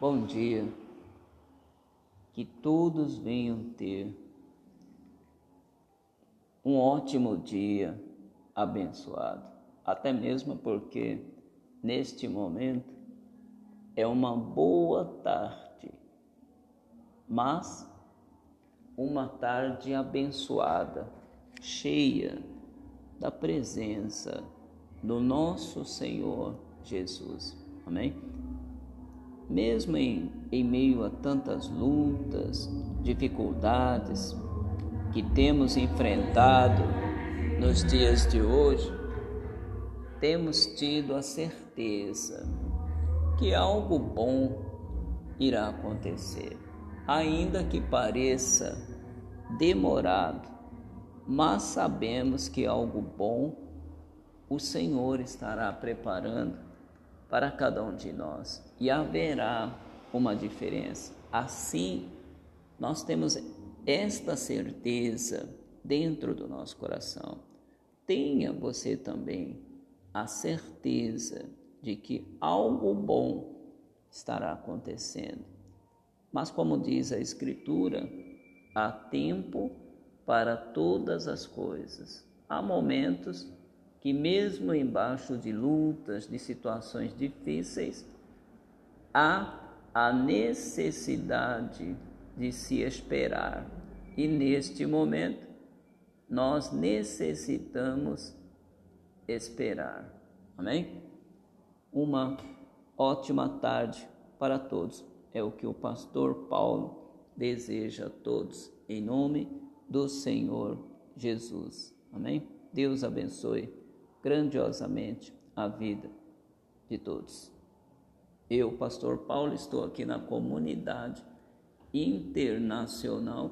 Bom dia, que todos venham ter um ótimo dia abençoado, até mesmo porque neste momento é uma boa tarde, mas uma tarde abençoada, cheia da presença do nosso Senhor Jesus. Amém? Mesmo em, em meio a tantas lutas, dificuldades que temos enfrentado nos dias de hoje, temos tido a certeza que algo bom irá acontecer, ainda que pareça demorado, mas sabemos que algo bom o Senhor estará preparando para cada um de nós e haverá uma diferença. Assim, nós temos esta certeza dentro do nosso coração. Tenha você também a certeza de que algo bom estará acontecendo. Mas, como diz a Escritura, há tempo para todas as coisas. Há momentos que, mesmo embaixo de lutas, de situações difíceis, há a necessidade de se esperar. E neste momento, nós necessitamos esperar. Amém? Uma ótima tarde para todos. É o que o pastor Paulo deseja a todos, em nome do Senhor Jesus. Amém? Deus abençoe grandiosamente a vida de todos. Eu, pastor Paulo, estou aqui na comunidade internacional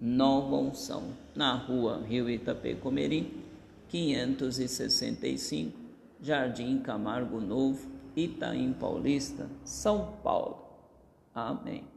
Nova Unção, na rua Rio Itapê Comerim, 565, Jardim Camargo Novo, Itaim Paulista, São Paulo. Amém.